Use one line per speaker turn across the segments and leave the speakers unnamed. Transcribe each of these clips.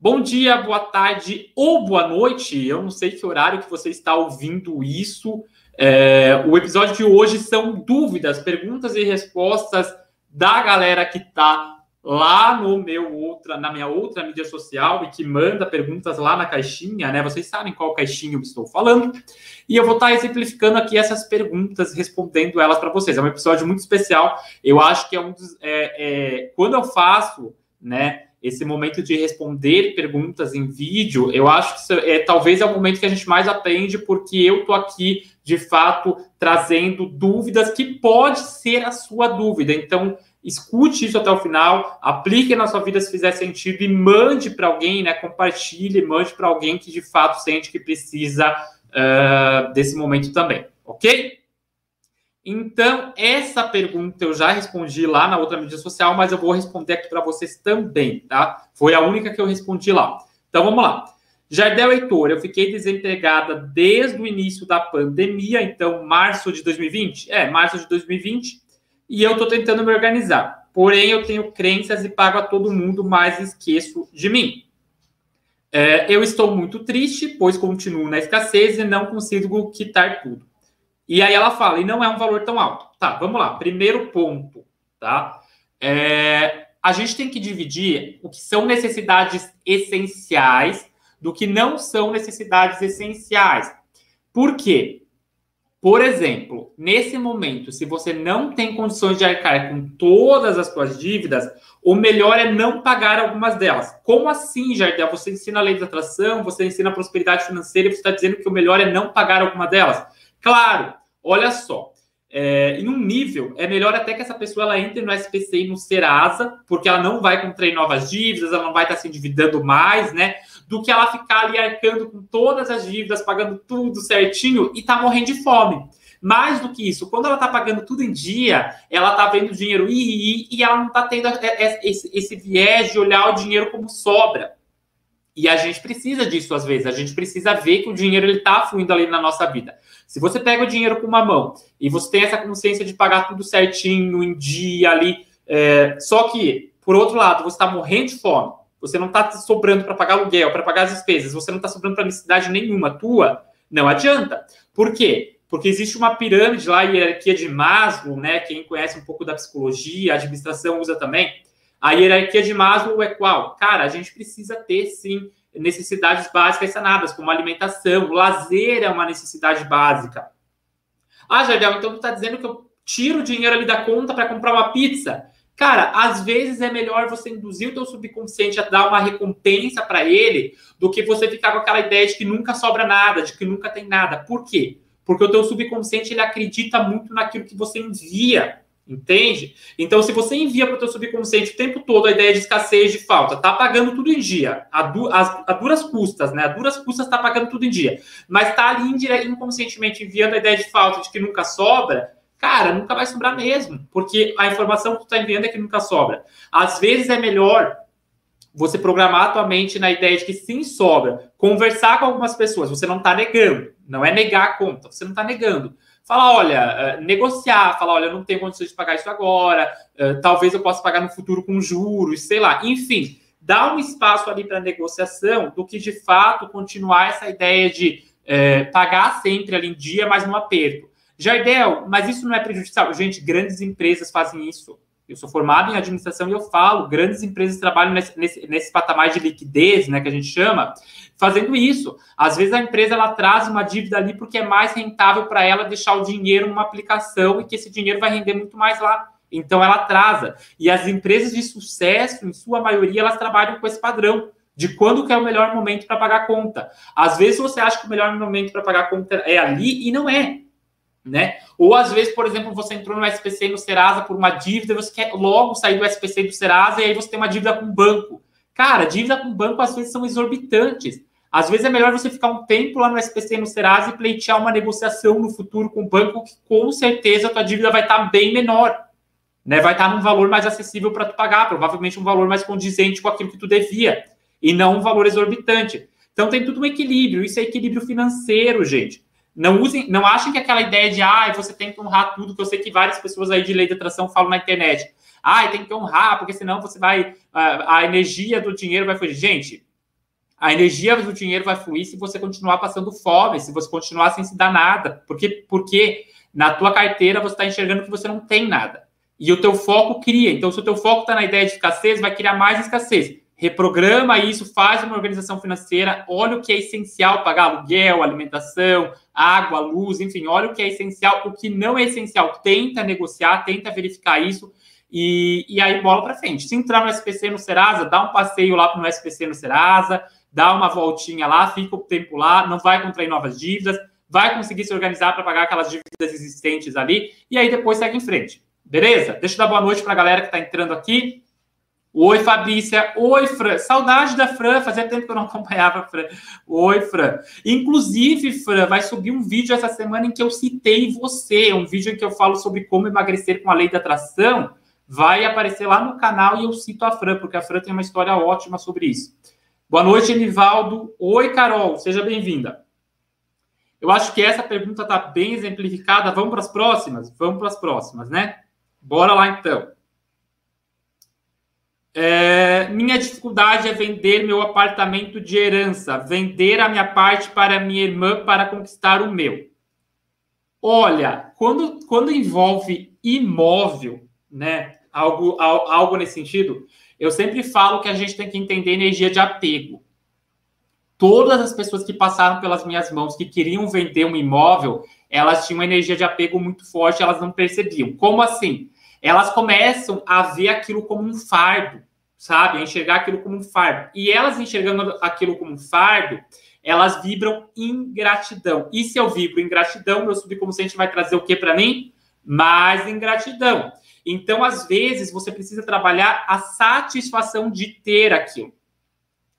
Bom dia, boa tarde ou boa noite. Eu não sei que horário que você está ouvindo isso. É, o episódio de hoje são dúvidas, perguntas e respostas da galera que está lá no meu outra, na minha outra mídia social e que manda perguntas lá na caixinha, né? Vocês sabem qual caixinha eu estou falando. E eu vou estar exemplificando aqui essas perguntas, respondendo elas para vocês. É um episódio muito especial. Eu acho que é um dos. É, é, quando eu faço, né? Esse momento de responder perguntas em vídeo, eu acho que é talvez é o momento que a gente mais aprende, porque eu tô aqui de fato trazendo dúvidas que pode ser a sua dúvida. Então, escute isso até o final, aplique na sua vida se fizer sentido e mande para alguém, né? Compartilhe, mande para alguém que de fato sente que precisa uh, desse momento também, ok? Então, essa pergunta eu já respondi lá na outra mídia social, mas eu vou responder aqui para vocês também, tá? Foi a única que eu respondi lá. Então, vamos lá. Jardel Heitor, eu fiquei desempregada desde o início da pandemia, então, março de 2020? É, março de 2020 e eu estou tentando me organizar. Porém, eu tenho crenças e pago a todo mundo, mas esqueço de mim. É, eu estou muito triste, pois continuo na escassez e não consigo quitar tudo. E aí ela fala, e não é um valor tão alto. Tá, vamos lá. Primeiro ponto, tá? É, a gente tem que dividir o que são necessidades essenciais do que não são necessidades essenciais. Por quê? Por exemplo, nesse momento, se você não tem condições de arcar com todas as suas dívidas, o melhor é não pagar algumas delas. Como assim, Jardel? Você ensina a lei da atração, você ensina a prosperidade financeira e você está dizendo que o melhor é não pagar alguma delas? Claro, olha só. É, em um nível, é melhor até que essa pessoa ela entre no SPC e no Serasa, porque ela não vai contrair novas dívidas, ela não vai estar se endividando mais, né? do que ela ficar ali arcando com todas as dívidas, pagando tudo certinho e tá morrendo de fome. Mais do que isso, quando ela tá pagando tudo em dia, ela tá vendo o dinheiro ir, e ela não tá tendo esse, esse viés de olhar o dinheiro como sobra. E a gente precisa disso às vezes. A gente precisa ver que o dinheiro ele tá fluindo ali na nossa vida. Se você pega o dinheiro com uma mão e você tem essa consciência de pagar tudo certinho, em dia ali, é, só que, por outro lado, você está morrendo de fome, você não está sobrando para pagar aluguel, para pagar as despesas, você não está sobrando para necessidade nenhuma tua, não adianta. Por quê? Porque existe uma pirâmide lá, hierarquia de Maslow, né? Quem conhece um pouco da psicologia, a administração usa também. A hierarquia de Maslow é qual? Cara, a gente precisa ter, sim, necessidades básicas sanadas, como alimentação, lazer é uma necessidade básica. Ah, Jardel, então tu está dizendo que eu tiro o dinheiro ali da conta para comprar uma pizza? Cara, às vezes é melhor você induzir o teu subconsciente a dar uma recompensa para ele do que você ficar com aquela ideia de que nunca sobra nada, de que nunca tem nada. Por quê? Porque o teu subconsciente ele acredita muito naquilo que você envia, entende? Então, se você envia para o teu subconsciente o tempo todo a ideia de escassez, de falta, tá pagando tudo em dia, a, du a, a duras custas, né? A duras custas tá pagando tudo em dia, mas tá ali inconscientemente enviando a ideia de falta, de que nunca sobra, cara, nunca vai sobrar mesmo, porque a informação que tu está enviando é que nunca sobra. Às vezes é melhor você programar a tua mente na ideia de que sim sobra, conversar com algumas pessoas, você não está negando, não é negar a conta, você não está negando. Fala, olha, uh, negociar, fala, olha, não tenho condições de pagar isso agora, uh, talvez eu possa pagar no futuro com juros, sei lá, enfim, dá um espaço ali para negociação do que de fato continuar essa ideia de uh, pagar sempre ali em dia, mas no aperto. Jardel, mas isso não é prejudicial? Gente, grandes empresas fazem isso. Eu sou formado em administração e eu falo, grandes empresas trabalham nesse, nesse, nesse, patamar de liquidez, né, que a gente chama, fazendo isso. Às vezes a empresa ela traz uma dívida ali porque é mais rentável para ela deixar o dinheiro numa aplicação e que esse dinheiro vai render muito mais lá. Então ela atrasa. E as empresas de sucesso, em sua maioria, elas trabalham com esse padrão de quando que é o melhor momento para pagar a conta. Às vezes você acha que o melhor momento para pagar a conta é ali e não é né? Ou às vezes, por exemplo, você entrou no SPC e no Serasa por uma dívida, você quer logo sair do SPC e do Serasa e aí você tem uma dívida com o banco. Cara, dívida com o banco às vezes são exorbitantes. Às vezes é melhor você ficar um tempo lá no SPC e no Serasa e pleitear uma negociação no futuro com o banco que com certeza a tua dívida vai estar bem menor. Né? Vai estar num valor mais acessível para tu pagar, provavelmente um valor mais condizente com aquilo que tu devia e não um valor exorbitante. Então tem tudo um equilíbrio, isso é equilíbrio financeiro, gente. Não usem, não achem que aquela ideia de ah, você tem que honrar tudo, que eu sei que várias pessoas aí de lei de atração falam na internet. Ah, tem que honrar, porque senão você vai. A, a energia do dinheiro vai fugir. Gente, A energia do dinheiro vai fluir se você continuar passando fome, se você continuar sem se dar nada. Porque, porque na tua carteira você está enxergando que você não tem nada. E o teu foco cria. Então, se o teu foco está na ideia de escassez, vai criar mais escassez. Reprograma isso, faz uma organização financeira, olha o que é essencial, pagar aluguel, alimentação, água, luz, enfim, olha o que é essencial, o que não é essencial, tenta negociar, tenta verificar isso e, e aí bola para frente. Se entrar no SPC no Serasa, dá um passeio lá no SPC no Serasa, dá uma voltinha lá, fica o tempo lá, não vai contrair novas dívidas, vai conseguir se organizar para pagar aquelas dívidas existentes ali e aí depois segue em frente. Beleza? Deixa eu dar boa noite para a galera que está entrando aqui. Oi, Fabrícia. Oi, Fran. Saudade da Fran. Fazia tempo que eu não acompanhava a Fran. Oi, Fran. Inclusive, Fran, vai subir um vídeo essa semana em que eu citei você. Um vídeo em que eu falo sobre como emagrecer com a lei da atração. Vai aparecer lá no canal e eu cito a Fran, porque a Fran tem uma história ótima sobre isso. Boa noite, Enivaldo. Oi, Carol. Seja bem-vinda. Eu acho que essa pergunta está bem exemplificada. Vamos para as próximas? Vamos para as próximas, né? Bora lá, então. É, minha dificuldade é vender meu apartamento de herança, vender a minha parte para minha irmã para conquistar o meu. Olha, quando, quando envolve imóvel, né, algo, algo nesse sentido, eu sempre falo que a gente tem que entender energia de apego. Todas as pessoas que passaram pelas minhas mãos, que queriam vender um imóvel, elas tinham uma energia de apego muito forte, elas não percebiam. Como assim? Elas começam a ver aquilo como um fardo, sabe? A enxergar aquilo como um fardo. E elas enxergando aquilo como um fardo, elas vibram ingratidão. E se eu vibro ingratidão, meu subconsciente vai trazer o que para mim? Mais ingratidão. Então, às vezes, você precisa trabalhar a satisfação de ter aquilo.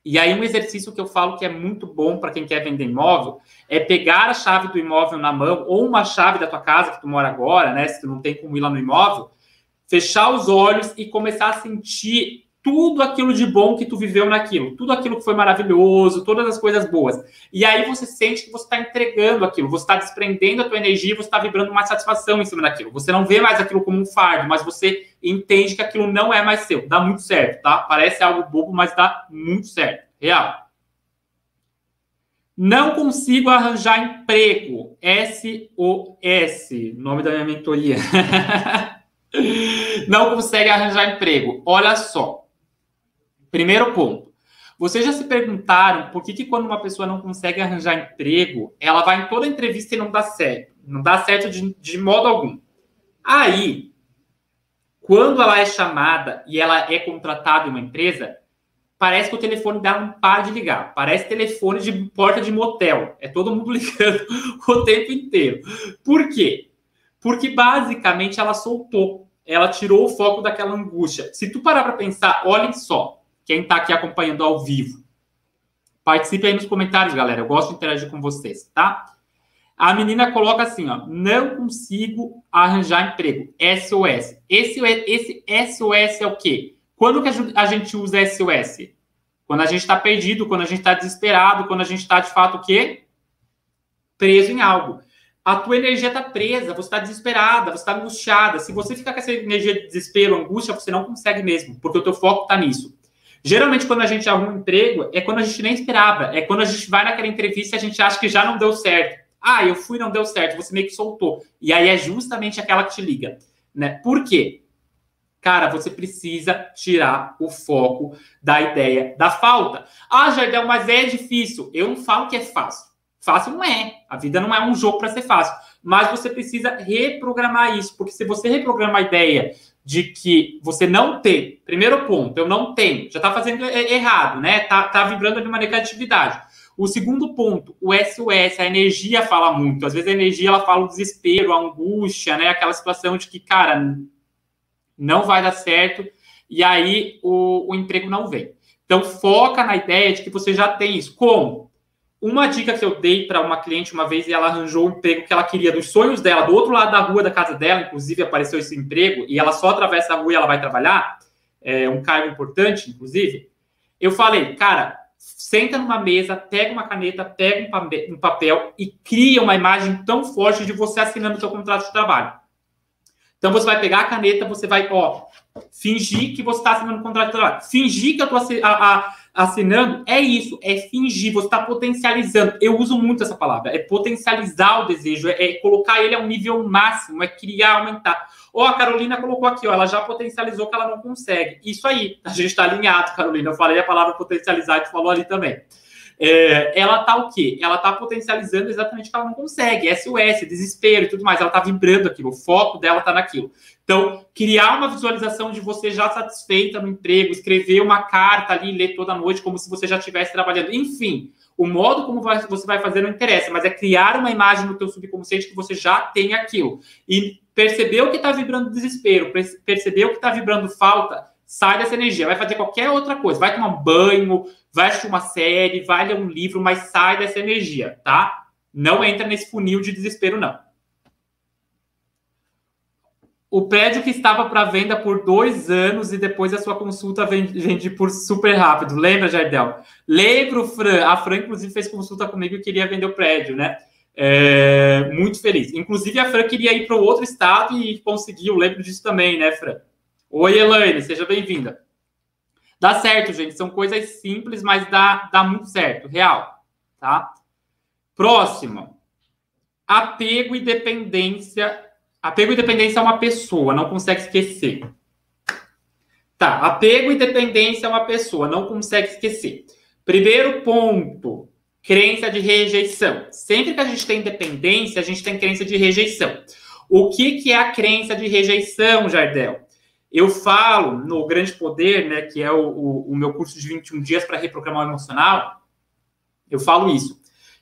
E aí, um exercício que eu falo que é muito bom para quem quer vender imóvel é pegar a chave do imóvel na mão, ou uma chave da tua casa que tu mora agora, né? Se tu não tem como ir lá no imóvel, fechar os olhos e começar a sentir tudo aquilo de bom que tu viveu naquilo, tudo aquilo que foi maravilhoso, todas as coisas boas. E aí você sente que você está entregando aquilo, você está desprendendo a tua energia, você está vibrando uma satisfação em cima daquilo. Você não vê mais aquilo como um fardo, mas você entende que aquilo não é mais seu. Dá muito certo, tá? Parece algo bobo, mas dá muito certo. Real. Não consigo arranjar emprego. S-O-S, nome da minha mentoria. não consegue arranjar emprego. Olha só. Primeiro ponto. Vocês já se perguntaram por que, que quando uma pessoa não consegue arranjar emprego, ela vai em toda entrevista e não dá certo? Não dá certo de, de modo algum. Aí, quando ela é chamada e ela é contratada em uma empresa, parece que o telefone dela não para de ligar. Parece telefone de porta de motel. É todo mundo ligando o tempo inteiro. Por quê? Porque basicamente ela soltou, ela tirou o foco daquela angústia. Se tu parar para pensar, olhem só, quem está aqui acompanhando ao vivo, participe aí nos comentários, galera. Eu gosto de interagir com vocês, tá? A menina coloca assim, ó, não consigo arranjar emprego. SOS. Esse, esse SOS é o quê? Quando que a gente usa SOS? Quando a gente está perdido, quando a gente está desesperado, quando a gente está de fato o quê? Preso em algo a tua energia está presa, você está desesperada, você está angustiada. Se você ficar com essa energia de desespero, angústia, você não consegue mesmo, porque o teu foco está nisso. Geralmente, quando a gente arruma um emprego, é quando a gente nem esperava. É quando a gente vai naquela entrevista e a gente acha que já não deu certo. Ah, eu fui não deu certo, você meio que soltou. E aí é justamente aquela que te liga. Né? Por quê? Cara, você precisa tirar o foco da ideia da falta. Ah, Jardel, mas é difícil. Eu não falo que é fácil. Fácil não é. A vida não é um jogo para ser fácil. Mas você precisa reprogramar isso, porque se você reprogramar a ideia de que você não tem, primeiro ponto, eu não tenho, já está fazendo errado, né? Tá, tá vibrando de uma negatividade. O segundo ponto, o SOS, a energia fala muito. Às vezes a energia ela fala o desespero, a angústia, né? Aquela situação de que, cara, não vai dar certo e aí o, o emprego não vem. Então foca na ideia de que você já tem isso. Como? Uma dica que eu dei para uma cliente uma vez e ela arranjou o emprego que ela queria dos sonhos dela, do outro lado da rua da casa dela, inclusive apareceu esse emprego e ela só atravessa a rua e ela vai trabalhar, é um cargo importante, inclusive. Eu falei, cara, senta numa mesa, pega uma caneta, pega um papel e cria uma imagem tão forte de você assinando o seu contrato de trabalho. Então você vai pegar a caneta, você vai, ó, fingir que você está assinando um contrato de trabalho, fingir que a tua, a, a, assinando, é isso, é fingir, você está potencializando. Eu uso muito essa palavra, é potencializar o desejo, é, é colocar ele a um nível máximo, é criar, aumentar. Ó, a Carolina colocou aqui, ó, ela já potencializou que ela não consegue. Isso aí, a gente está alinhado, Carolina. Eu falei a palavra potencializar e tu falou ali também. É, ela tá o quê? Ela tá potencializando exatamente o que ela não consegue, SOS, desespero e tudo mais. Ela tá vibrando aquilo, o foco dela tá naquilo. Então, criar uma visualização de você já satisfeita no emprego, escrever uma carta ali, ler toda noite, como se você já estivesse trabalhando. Enfim, o modo como você vai fazer não interessa, mas é criar uma imagem no teu subconsciente que você já tem aquilo. E perceber o que está vibrando desespero, perceber o que está vibrando falta, sai dessa energia, vai fazer qualquer outra coisa, vai tomar banho, vai assistir uma série, vai ler um livro, mas sai dessa energia, tá? Não entra nesse funil de desespero, não. O prédio que estava para venda por dois anos e depois a sua consulta vende, por super rápido. Lembra, Jardel? Lembro, Fran. A Fran, inclusive, fez consulta comigo e queria vender o prédio, né? É, muito feliz. Inclusive, a Fran queria ir para outro estado e conseguiu. Lembro disso também, né, Fran? Oi, Elaine, seja bem-vinda. Dá certo, gente. São coisas simples, mas dá, dá muito certo. Real. Tá? Próximo. Apego e dependência. Apego e dependência é uma pessoa, não consegue esquecer. Tá, apego e dependência é uma pessoa, não consegue esquecer. Primeiro ponto, crença de rejeição. Sempre que a gente tem dependência, a gente tem crença de rejeição. O que, que é a crença de rejeição, Jardel? Eu falo no Grande Poder, né, que é o, o, o meu curso de 21 dias para reprogramar o emocional, eu falo isso.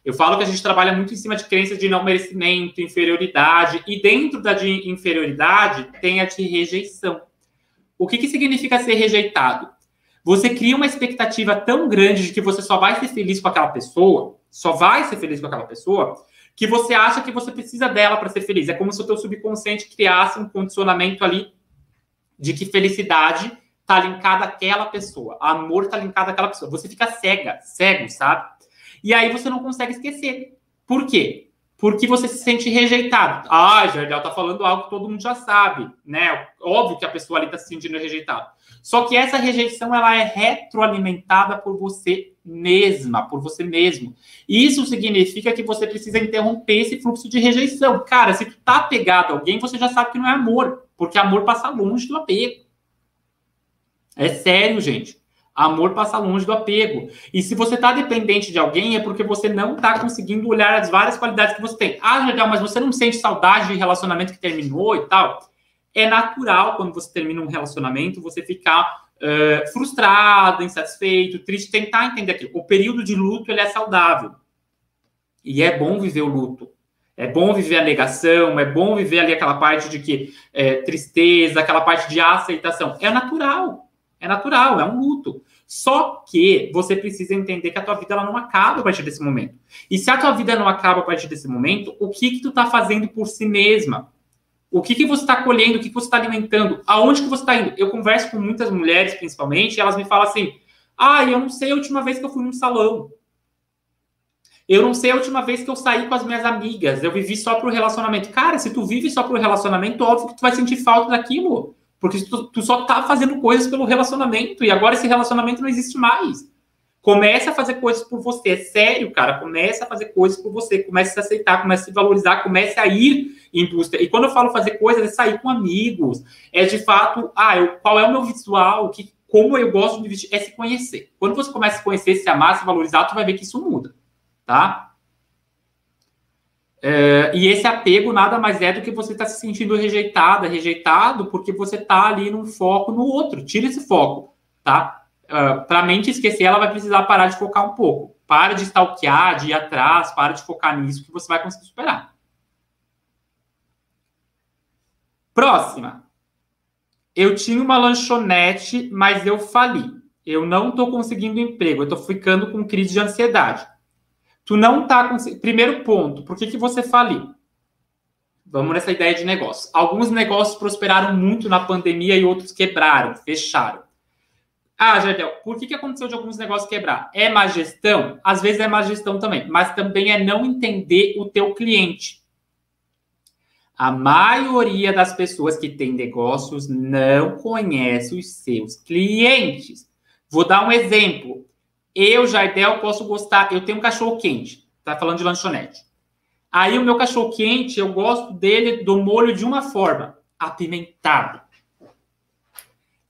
Eu falo que a gente trabalha muito em cima de crenças de não merecimento, inferioridade, e dentro da de inferioridade tem a de rejeição. O que, que significa ser rejeitado? Você cria uma expectativa tão grande de que você só vai ser feliz com aquela pessoa, só vai ser feliz com aquela pessoa, que você acha que você precisa dela para ser feliz. É como se o teu subconsciente criasse um condicionamento ali de que felicidade tá linkada àquela pessoa, amor tá linkado àquela pessoa. Você fica cega, cego, sabe? E aí você não consegue esquecer. Por quê? Porque você se sente rejeitado. Ah, Jardel tá falando algo que todo mundo já sabe, né? Óbvio que a pessoa ali tá se sentindo rejeitada. Só que essa rejeição ela é retroalimentada por você mesma, por você mesmo. Isso significa que você precisa interromper esse fluxo de rejeição. Cara, se tu tá apegado a alguém, você já sabe que não é amor, porque amor passa longe do apego. É sério, gente. Amor passa longe do apego. E se você está dependente de alguém, é porque você não está conseguindo olhar as várias qualidades que você tem. Ah, legal, mas você não sente saudade de relacionamento que terminou e tal? É natural, quando você termina um relacionamento, você ficar uh, frustrado, insatisfeito, triste, tentar entender aquilo. O período de luto ele é saudável. E é bom viver o luto. É bom viver a negação, é bom viver ali aquela parte de que é, tristeza, aquela parte de aceitação. É natural, é natural, é um luto. Só que você precisa entender que a tua vida ela não acaba a partir desse momento. E se a tua vida não acaba a partir desse momento, o que que tu tá fazendo por si mesma? O que, que você está colhendo? O que, que você está alimentando? Aonde que você está indo? Eu converso com muitas mulheres, principalmente, e elas me falam assim: ah, eu não sei a última vez que eu fui num salão. Eu não sei a última vez que eu saí com as minhas amigas. Eu vivi só pro relacionamento. Cara, se tu vive só pro relacionamento, óbvio que tu vai sentir falta daquilo. Porque tu, tu só tá fazendo coisas pelo relacionamento. E agora esse relacionamento não existe mais. Comece a fazer coisas por você. É sério, cara. Comece a fazer coisas por você. Comece a se aceitar, comece a se valorizar, comece a ir em busca. E quando eu falo fazer coisas, é sair com amigos. É de fato, ah, eu, qual é o meu visual? Que, como eu gosto de vestir? É se conhecer. Quando você começa a se conhecer, se amar, se valorizar, tu vai ver que isso muda tá? É, e esse apego nada mais é do que você está se sentindo rejeitada, rejeitado, porque você está ali num foco no outro. Tira esse foco, tá? Uh, é, para a mente esquecer, ela vai precisar parar de focar um pouco. Para de stalkear, de ir atrás, para de focar nisso que você vai conseguir superar. Próxima. Eu tinha uma lanchonete, mas eu fali. Eu não estou conseguindo emprego, eu estou ficando com crise de ansiedade. Tu não tá com. Primeiro ponto, por que, que você faliu? Vamos nessa ideia de negócio. Alguns negócios prosperaram muito na pandemia e outros quebraram, fecharam. Ah, Jardel, por que, que aconteceu de alguns negócios quebrar? É má gestão? Às vezes é má gestão também, mas também é não entender o teu cliente. A maioria das pessoas que têm negócios não conhece os seus clientes. Vou dar um exemplo. Eu, Jardel, posso gostar. Eu tenho um cachorro quente, tá falando de lanchonete. Aí o meu cachorro quente, eu gosto dele do molho de uma forma, apimentado.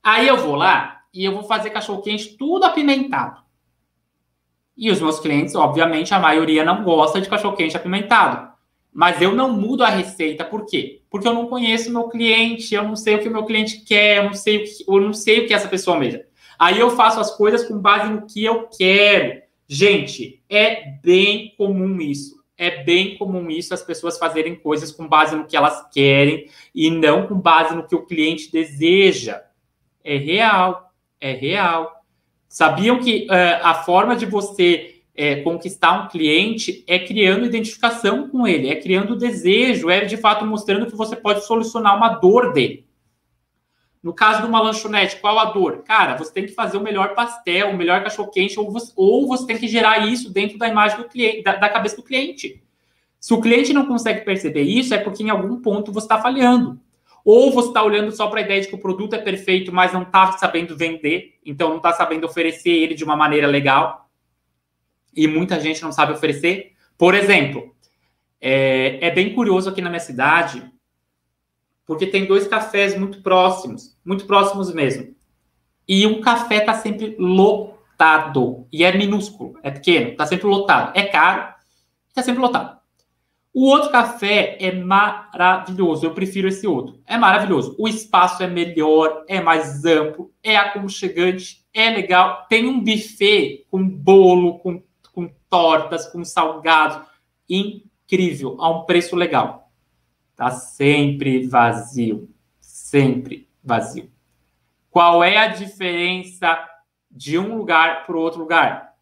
Aí eu vou lá e eu vou fazer cachorro quente tudo apimentado. E os meus clientes, obviamente, a maioria não gosta de cachorro quente apimentado. Mas eu não mudo a receita, por quê? Porque eu não conheço meu cliente, eu não sei o que o meu cliente quer, eu não sei o que, eu não sei o que essa pessoa almeja. Aí eu faço as coisas com base no que eu quero. Gente, é bem comum isso. É bem comum isso as pessoas fazerem coisas com base no que elas querem e não com base no que o cliente deseja. É real, é real. Sabiam que uh, a forma de você é, conquistar um cliente é criando identificação com ele, é criando desejo, é de fato mostrando que você pode solucionar uma dor dele. No caso de uma lanchonete, qual a dor? Cara, você tem que fazer o melhor pastel, o melhor cachorro-quente, ou, ou você, tem que gerar isso dentro da imagem do cliente, da, da cabeça do cliente. Se o cliente não consegue perceber isso, é porque em algum ponto você está falhando. Ou você está olhando só para a ideia de que o produto é perfeito, mas não está sabendo vender, então não está sabendo oferecer ele de uma maneira legal. E muita gente não sabe oferecer. Por exemplo, é, é bem curioso aqui na minha cidade, porque tem dois cafés muito próximos, muito próximos mesmo. E um café está sempre lotado. E é minúsculo, é pequeno, está sempre lotado. É caro, está sempre lotado. O outro café é maravilhoso. Eu prefiro esse outro. É maravilhoso. O espaço é melhor, é mais amplo, é aconchegante, é legal. Tem um buffet com bolo, com, com tortas, com salgados. Incrível, a um preço legal. Está sempre vazio. Sempre vazio. Qual é a diferença de um lugar para o outro lugar?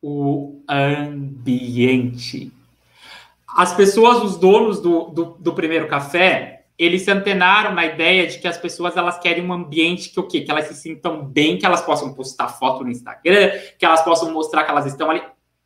O ambiente. As pessoas, os donos do, do, do, primeiro café, eles se antenaram na ideia de que as pessoas elas querem um ambiente que o quê? Que elas se sintam bem, que elas possam postar foto no Instagram, que elas possam mostrar que elas estão ali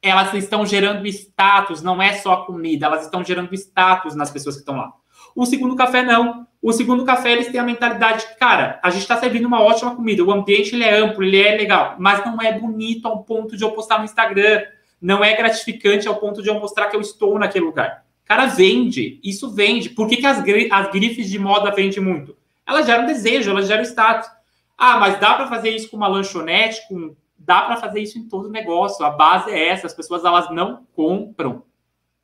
elas estão gerando status, não é só comida, elas estão gerando status nas pessoas que estão lá. O segundo café não. O segundo café eles têm a mentalidade, cara, a gente está servindo uma ótima comida, o ambiente ele é amplo, ele é legal, mas não é bonito ao ponto de eu postar no Instagram, não é gratificante ao ponto de eu mostrar que eu estou naquele lugar. Cara, vende, isso vende. Por que, que as, as grifes de moda vendem muito? Elas geram desejo, elas geram status. Ah, mas dá para fazer isso com uma lanchonete, com dá para fazer isso em todo negócio. A base é essa. As pessoas elas não compram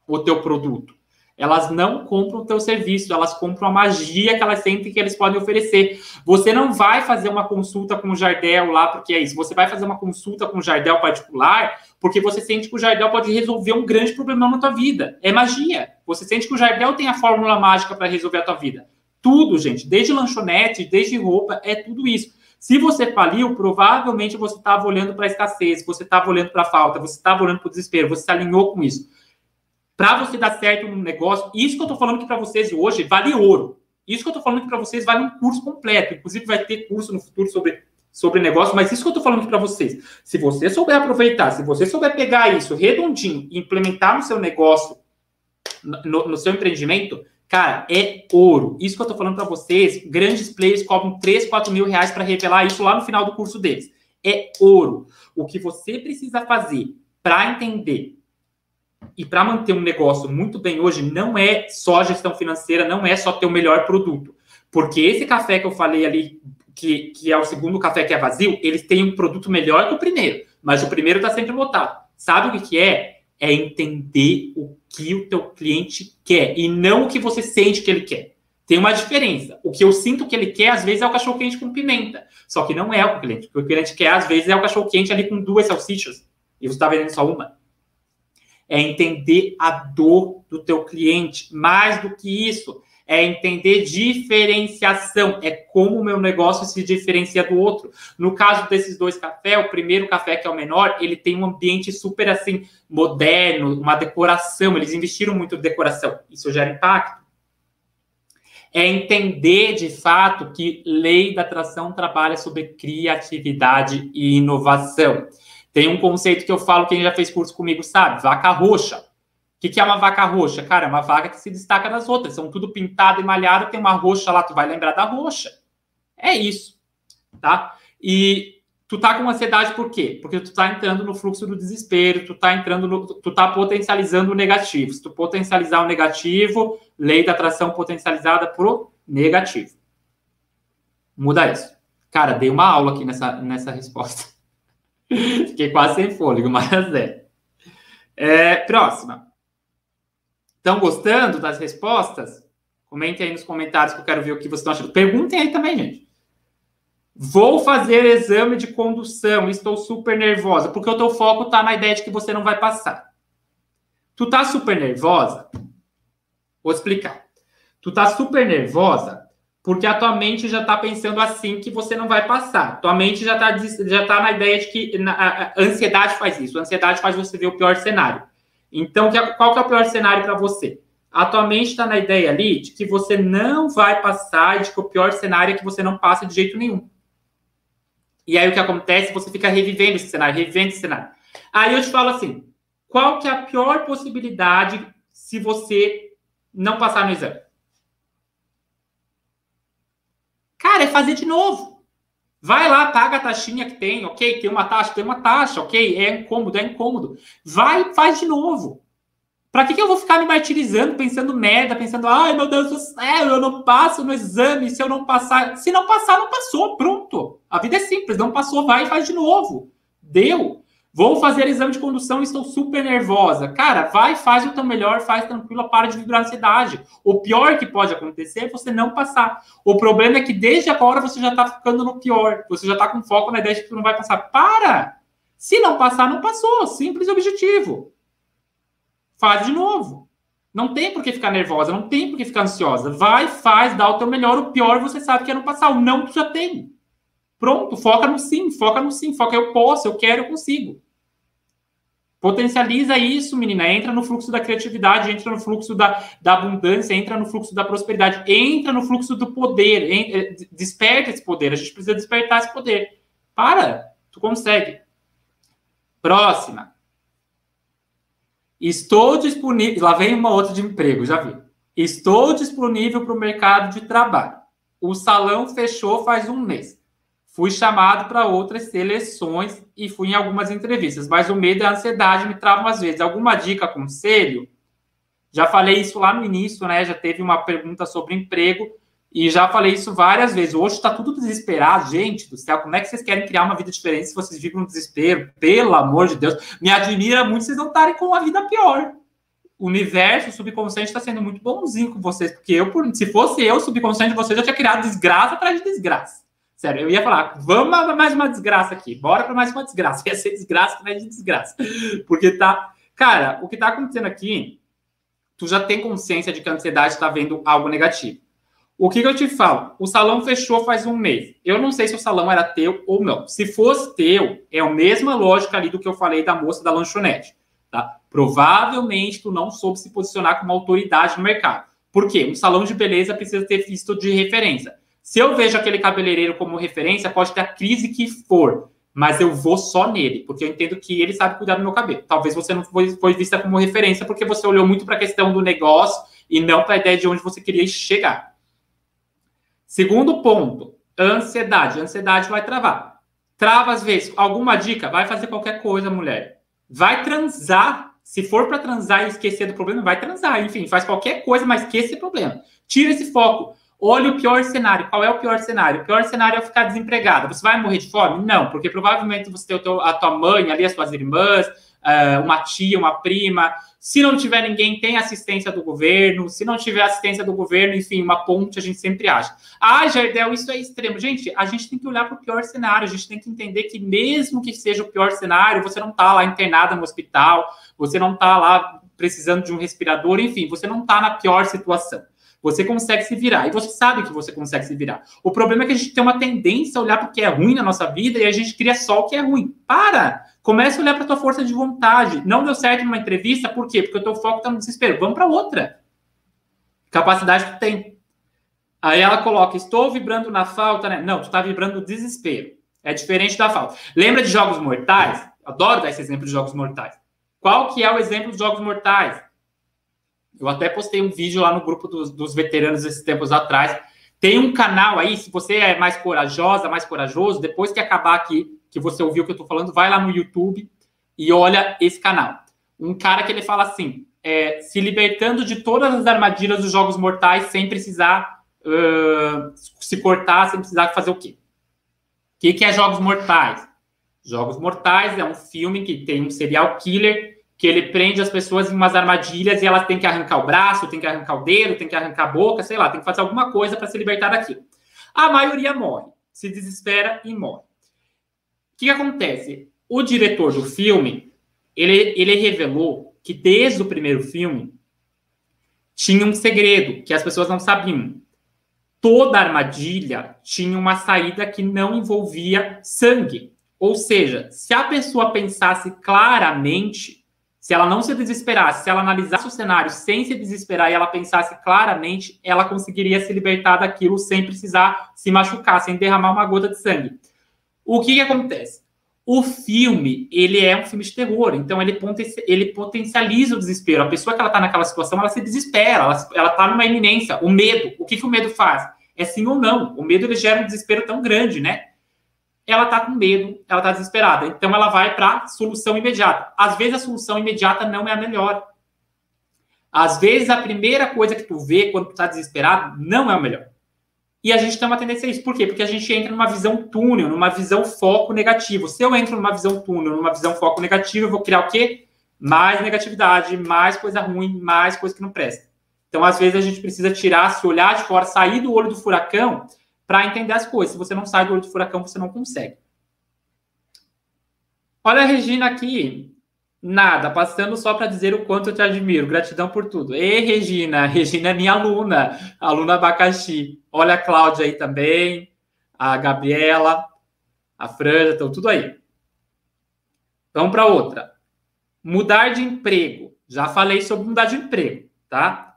o teu produto. Elas não compram o teu serviço, elas compram a magia que elas sentem que eles podem oferecer. Você não vai fazer uma consulta com o Jardel lá, porque é isso. Você vai fazer uma consulta com o Jardel particular, porque você sente que o Jardel pode resolver um grande problema na tua vida. É magia. Você sente que o Jardel tem a fórmula mágica para resolver a tua vida. Tudo, gente, desde lanchonete, desde roupa, é tudo isso. Se você faliu, provavelmente você estava olhando para a escassez, você estava olhando para a falta, você estava olhando para o desespero, você se alinhou com isso. Para você dar certo no negócio, isso que eu estou falando aqui para vocês hoje vale ouro. Isso que eu estou falando aqui para vocês vale um curso completo. Inclusive, vai ter curso no futuro sobre, sobre negócio, mas isso que eu estou falando aqui para vocês. Se você souber aproveitar, se você souber pegar isso redondinho e implementar no seu negócio, no, no seu empreendimento, Cara, é ouro. Isso que eu tô falando para vocês, grandes players cobram 3, 4 mil reais para revelar isso lá no final do curso deles. É ouro. O que você precisa fazer para entender e para manter um negócio muito bem hoje não é só gestão financeira, não é só ter o melhor produto. Porque esse café que eu falei ali, que, que é o segundo café que é vazio, eles têm um produto melhor que o primeiro. Mas o primeiro está sempre lotado. Sabe o que, que é? é entender o que o teu cliente quer e não o que você sente que ele quer. Tem uma diferença. O que eu sinto que ele quer, às vezes, é o cachorro quente com pimenta. Só que não é o o cliente. O que o cliente quer, às vezes, é o cachorro quente ali com duas salsichas. E você está vendendo só uma. É entender a dor do teu cliente. Mais do que isso, é entender diferenciação, é como o meu negócio se diferencia do outro. No caso desses dois cafés, o primeiro café, que é o menor, ele tem um ambiente super assim, moderno, uma decoração, eles investiram muito em decoração, isso gera impacto. É entender de fato que lei da atração trabalha sobre criatividade e inovação. Tem um conceito que eu falo, quem já fez curso comigo sabe, vaca roxa que, que é uma vaca roxa? Cara, é uma vaca que se destaca das outras. São tudo pintado e malhado, tem uma roxa lá, tu vai lembrar da roxa. É isso, tá? E Tu tá com ansiedade por quê? Porque tu tá entrando no fluxo do desespero, tu tá entrando no, tu tá potencializando o negativo. Se tu potencializar o negativo, lei da atração potencializada pro negativo. Muda isso. Cara, dei uma aula aqui nessa, nessa resposta. Fiquei quase sem fôlego, mas é. é próxima. Estão gostando das respostas? Comentem aí nos comentários que eu quero ver o que vocês estão achando. Perguntem aí também, gente. Vou fazer exame de condução, estou super nervosa, porque o teu foco está na ideia de que você não vai passar. Tu tá super nervosa? Vou explicar. Tu tá super nervosa porque a tua mente já está pensando assim que você não vai passar. Tua mente já está já tá na ideia de que na, a, ansiedade faz isso. A ansiedade faz você ver o pior cenário. Então, qual que é o pior cenário para você? A tua mente está na ideia ali de que você não vai passar de que o pior cenário é que você não passa de jeito nenhum. E aí o que acontece? Você fica revivendo esse cenário, revivendo esse cenário. Aí eu te falo assim: qual que é a pior possibilidade se você não passar no exame? Cara, é fazer de novo. Vai lá, paga a taxinha que tem, ok? Tem uma taxa, tem uma taxa, ok? É incômodo, é incômodo. Vai, faz de novo. Pra que, que eu vou ficar me martirizando, pensando merda, pensando, ai meu Deus do céu, eu não passo no exame, se eu não passar. Se não passar, não passou, pronto. A vida é simples, não passou, vai e faz de novo. Deu. Vou fazer exame de condução e estou super nervosa. Cara, vai, faz o teu melhor, faz tranquilo, para de vibrar ansiedade. O pior que pode acontecer é você não passar. O problema é que desde agora você já está ficando no pior. Você já está com foco na ideia de que não vai passar. Para! Se não passar, não passou. Simples e objetivo. Faz de novo. Não tem por que ficar nervosa, não tem por que ficar ansiosa. Vai, faz, dá o teu melhor. O pior você sabe que é não passar. O não já tem. Pronto, foca no sim, foca no sim, foca eu posso, eu quero, eu consigo. Potencializa isso, menina. Entra no fluxo da criatividade, entra no fluxo da, da abundância, entra no fluxo da prosperidade, entra no fluxo do poder. Entra, eh, desperta esse poder. A gente precisa despertar esse poder. Para, tu consegue. Próxima. Estou disponível. Lá vem uma outra de emprego, já vi. Estou disponível para o mercado de trabalho. O salão fechou faz um mês. Fui chamado para outras seleções e fui em algumas entrevistas, mas o medo e a ansiedade me travam às vezes. Alguma dica, conselho? Já falei isso lá no início, né? Já teve uma pergunta sobre emprego e já falei isso várias vezes. Hoje está tudo desesperado, gente do céu. Como é que vocês querem criar uma vida diferente se vocês vivem no desespero? Pelo amor de Deus. Me admira muito vocês não estarem com uma vida pior. O universo, o subconsciente está sendo muito bonzinho com vocês, porque eu, se fosse eu, subconsciente de vocês, eu tinha criado desgraça atrás de desgraça. Sério, eu ia falar, vamos mais uma desgraça aqui, bora para mais uma desgraça. Ia ser desgraça atrás de desgraça. Porque tá. Cara, o que tá acontecendo aqui, tu já tem consciência de que a ansiedade está vendo algo negativo. O que, que, eu te falo? O salão fechou faz um mês. Eu não sei se o salão era teu ou não. Se fosse teu, é a mesma lógica ali do que eu falei da moça da lanchonete. Tá? Provavelmente tu não soube se posicionar como autoridade no mercado. Por quê? Um salão de beleza precisa ter visto de referência. Se eu vejo aquele cabeleireiro como referência, pode ter a crise que for, mas eu vou só nele, porque eu entendo que ele sabe cuidar do meu cabelo. Talvez você não foi, foi vista como referência porque você olhou muito para a questão do negócio e não para a ideia de onde você queria chegar. Segundo ponto, ansiedade. Ansiedade vai travar. Trava às vezes. Alguma dica? Vai fazer qualquer coisa, mulher. Vai transar. Se for para transar e esquecer do problema, vai transar. Enfim, faz qualquer coisa, mas esquece o problema. Tira esse foco. Olha o pior cenário. Qual é o pior cenário? O pior cenário é ficar desempregada. Você vai morrer de fome? Não, porque provavelmente você tem a tua mãe ali, as suas irmãs, eh, uma tia, uma prima. Se não tiver ninguém, tem assistência do governo. Se não tiver assistência do governo, enfim, uma ponte a gente sempre acha. Ah, Jardel, isso é extremo. Gente, a gente tem que olhar para o pior cenário. A gente tem que entender que, mesmo que seja o pior cenário, você não está lá internada no hospital, você não está lá precisando de um respirador, enfim, você não está na pior situação. Você consegue se virar. E você sabe que você consegue se virar. O problema é que a gente tem uma tendência a olhar para o que é ruim na nossa vida e a gente cria só o que é ruim. Para! Comece a olhar para a tua força de vontade. Não deu certo numa entrevista, por quê? Porque o teu foco está no desespero. Vamos para outra. Capacidade que tu tem. Aí ela coloca, estou vibrando na falta, né? Não, tu está vibrando no desespero. É diferente da falta. Lembra de jogos mortais? Adoro dar esse exemplo de jogos mortais. Qual que é o exemplo dos jogos mortais? Eu até postei um vídeo lá no grupo dos, dos veteranos esses tempos atrás. Tem um canal aí, se você é mais corajosa, mais corajoso, depois que acabar aqui que você ouviu o que eu estou falando, vai lá no YouTube e olha esse canal. Um cara que ele fala assim, é, se libertando de todas as armadilhas dos jogos mortais sem precisar uh, se cortar, sem precisar fazer o quê? O que, que é Jogos Mortais? Jogos Mortais é um filme que tem um serial killer que ele prende as pessoas em umas armadilhas e elas têm que arrancar o braço, tem que arrancar o dedo, tem que arrancar a boca, sei lá, tem que fazer alguma coisa para se libertar daquilo. A maioria morre, se desespera e morre. O que, que acontece? O diretor do filme, ele, ele revelou que desde o primeiro filme tinha um segredo que as pessoas não sabiam. Toda armadilha tinha uma saída que não envolvia sangue. Ou seja, se a pessoa pensasse claramente, se ela não se desesperasse, se ela analisasse o cenário sem se desesperar e ela pensasse claramente, ela conseguiria se libertar daquilo sem precisar se machucar, sem derramar uma gota de sangue. O que, que acontece? O filme, ele é um filme de terror, então ele, ele potencializa o desespero. A pessoa que ela está naquela situação, ela se desespera, ela está numa iminência. O medo, o que, que o medo faz? É sim ou não. O medo ele gera um desespero tão grande, né? Ela está com medo, ela está desesperada. Então ela vai para solução imediata. Às vezes a solução imediata não é a melhor. Às vezes a primeira coisa que tu vê quando tu está desesperado não é o melhor. E a gente tem uma tendência a isso. Por quê? Porque a gente entra numa visão túnel, numa visão foco negativo. Se eu entro numa visão túnel, numa visão foco negativo, eu vou criar o quê? Mais negatividade, mais coisa ruim, mais coisa que não presta. Então, às vezes, a gente precisa tirar, se olhar de fora, sair do olho do furacão para entender as coisas. Se você não sai do olho do furacão, você não consegue. Olha a Regina aqui. Nada, passando só para dizer o quanto eu te admiro. Gratidão por tudo. Ei, Regina. Regina é minha aluna, aluna abacaxi. Olha a Cláudia aí também, a Gabriela, a Franja, estão tudo aí. Vamos para outra. Mudar de emprego. Já falei sobre mudar de emprego, tá?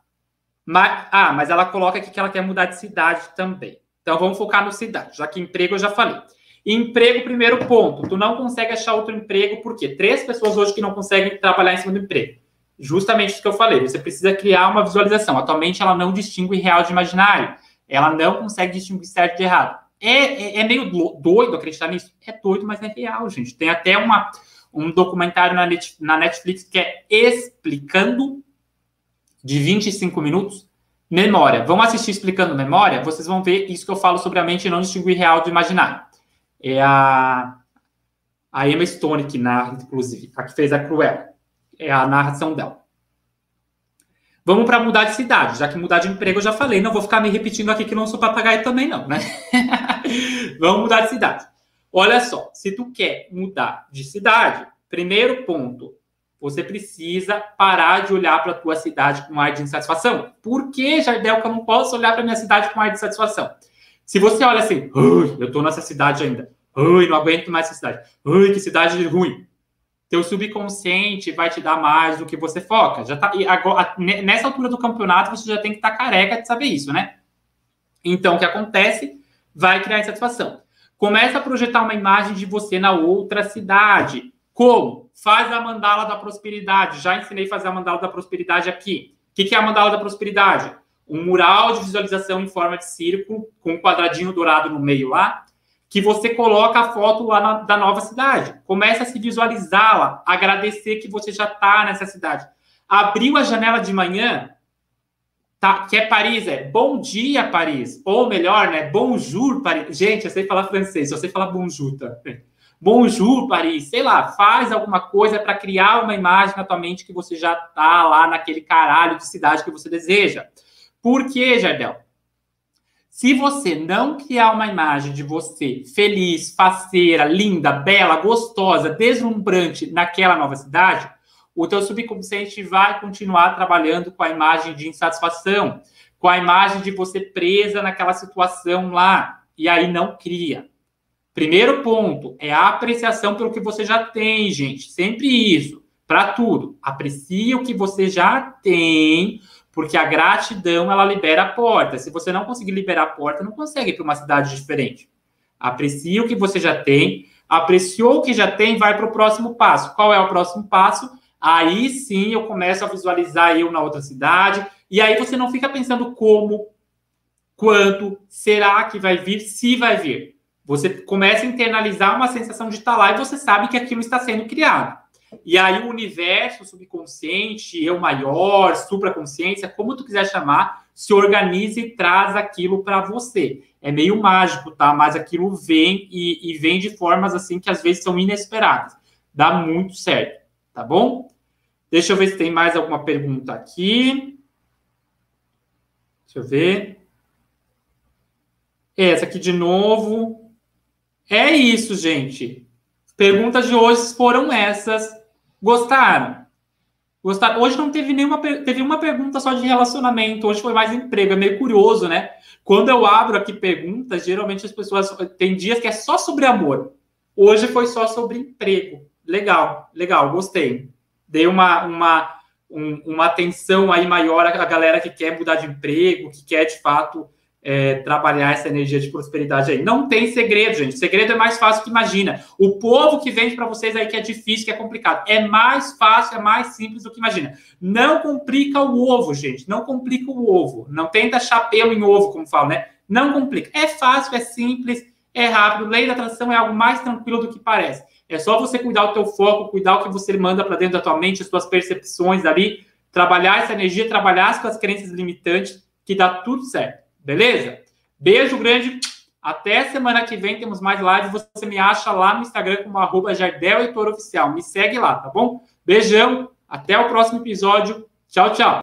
Mas, ah, mas ela coloca aqui que ela quer mudar de cidade também. Então vamos focar no cidade, já que emprego eu já falei. Emprego, primeiro ponto. Tu não consegue achar outro emprego, por quê? Três pessoas hoje que não conseguem trabalhar em cima do emprego. Justamente isso que eu falei. Você precisa criar uma visualização. Atualmente ela não distingue real de imaginário. Ela não consegue distinguir certo de errado. É, é, é meio doido acreditar nisso? É doido, mas é real, gente. Tem até uma, um documentário na Netflix que é explicando de 25 minutos Memória. Vamos assistir explicando memória? Vocês vão ver isso que eu falo sobre a mente não distinguir real do imaginário. É a, a Emma Stone que narra, inclusive, a que fez a Cruella. É a narração dela. Vamos para mudar de cidade, já que mudar de emprego eu já falei, não vou ficar me repetindo aqui que não sou papagaio também não, né? Vamos mudar de cidade. Olha só, se tu quer mudar de cidade, primeiro ponto, você precisa parar de olhar para a tua cidade com ar de insatisfação. Por que, Jardel, que eu não posso olhar para minha cidade com ar de insatisfação? Se você olha assim, eu estou nessa cidade ainda, Ui, não aguento mais essa cidade, Ui, que cidade ruim. Teu subconsciente vai te dar mais do que você foca. Já tá, agora, nessa altura do campeonato, você já tem que estar tá careca de saber isso, né? Então, o que acontece? Vai criar insatisfação. Começa a projetar uma imagem de você na outra cidade. Como? Faz a mandala da prosperidade. Já ensinei a fazer a mandala da prosperidade aqui. O que é a mandala da prosperidade? Um mural de visualização em forma de círculo, com um quadradinho dourado no meio lá, que você coloca a foto lá na, da nova cidade. Começa a se visualizá-la, agradecer que você já está nessa cidade. Abriu a janela de manhã, tá, que é Paris, é bom dia, Paris. Ou melhor, né? Bonjour, Paris. Gente, eu sei falar francês, eu sei falar bonjour também. Tá? Bonjour, Paris, sei lá, faz alguma coisa para criar uma imagem na tua mente que você já tá lá naquele caralho de cidade que você deseja. Por quê, Jardel? Se você não criar uma imagem de você feliz, faceira, linda, bela, gostosa, deslumbrante naquela nova cidade, o teu subconsciente vai continuar trabalhando com a imagem de insatisfação, com a imagem de você presa naquela situação lá, e aí não cria. Primeiro ponto é a apreciação pelo que você já tem, gente. Sempre isso. Para tudo. Aprecie o que você já tem, porque a gratidão ela libera a porta. Se você não conseguir liberar a porta, não consegue ir para uma cidade diferente. Aprecie o que você já tem. Apreciou o que já tem, vai para o próximo passo. Qual é o próximo passo? Aí sim eu começo a visualizar eu na outra cidade. E aí você não fica pensando como, quanto, será que vai vir, se vai vir Você começa a internalizar uma sensação de estar lá e você sabe que aquilo está sendo criado. E aí o universo subconsciente, eu maior, supraconsciência, como tu quiser chamar, se organiza e traz aquilo para você. É meio mágico, tá? Mas aquilo vem e, e vem de formas assim que às vezes são inesperadas. Dá muito certo, tá bom? Deixa eu ver se tem mais alguma pergunta aqui. Deixa eu ver. Essa aqui de novo. É isso, gente. Perguntas de hoje foram essas. Gostaram? Gostaram? Hoje não teve nenhuma, teve uma pergunta só de relacionamento, hoje foi mais emprego, é meio curioso, né? Quando eu abro aqui perguntas, geralmente as pessoas tem dias que é só sobre amor. Hoje foi só sobre emprego. Legal, legal, gostei. Dei uma, uma, um, uma atenção aí maior à galera que quer mudar de emprego, que quer de fato é, trabalhar essa energia de prosperidade aí. Não tem segredo, gente. Segredo é mais fácil que imagina. O povo que vende para vocês aí que é difícil, que é complicado. É mais fácil, é mais simples do que imagina. Não complica o ovo, gente. Não complica o ovo. Não tenta chapéu em ovo, como falo, né? Não complica. É fácil, é simples, é rápido. Lei da atração é algo mais tranquilo do que parece. É só você cuidar o teu foco, cuidar o que você manda para dentro da tua mente, as tuas percepções ali, trabalhar essa energia, trabalhar as tuas crenças limitantes, que dá tudo certo. Beleza? Beijo grande. Até semana que vem temos mais lives. Você me acha lá no Instagram como arroba Jardel Heitor Oficial. Me segue lá, tá bom? Beijão. Até o próximo episódio. Tchau, tchau.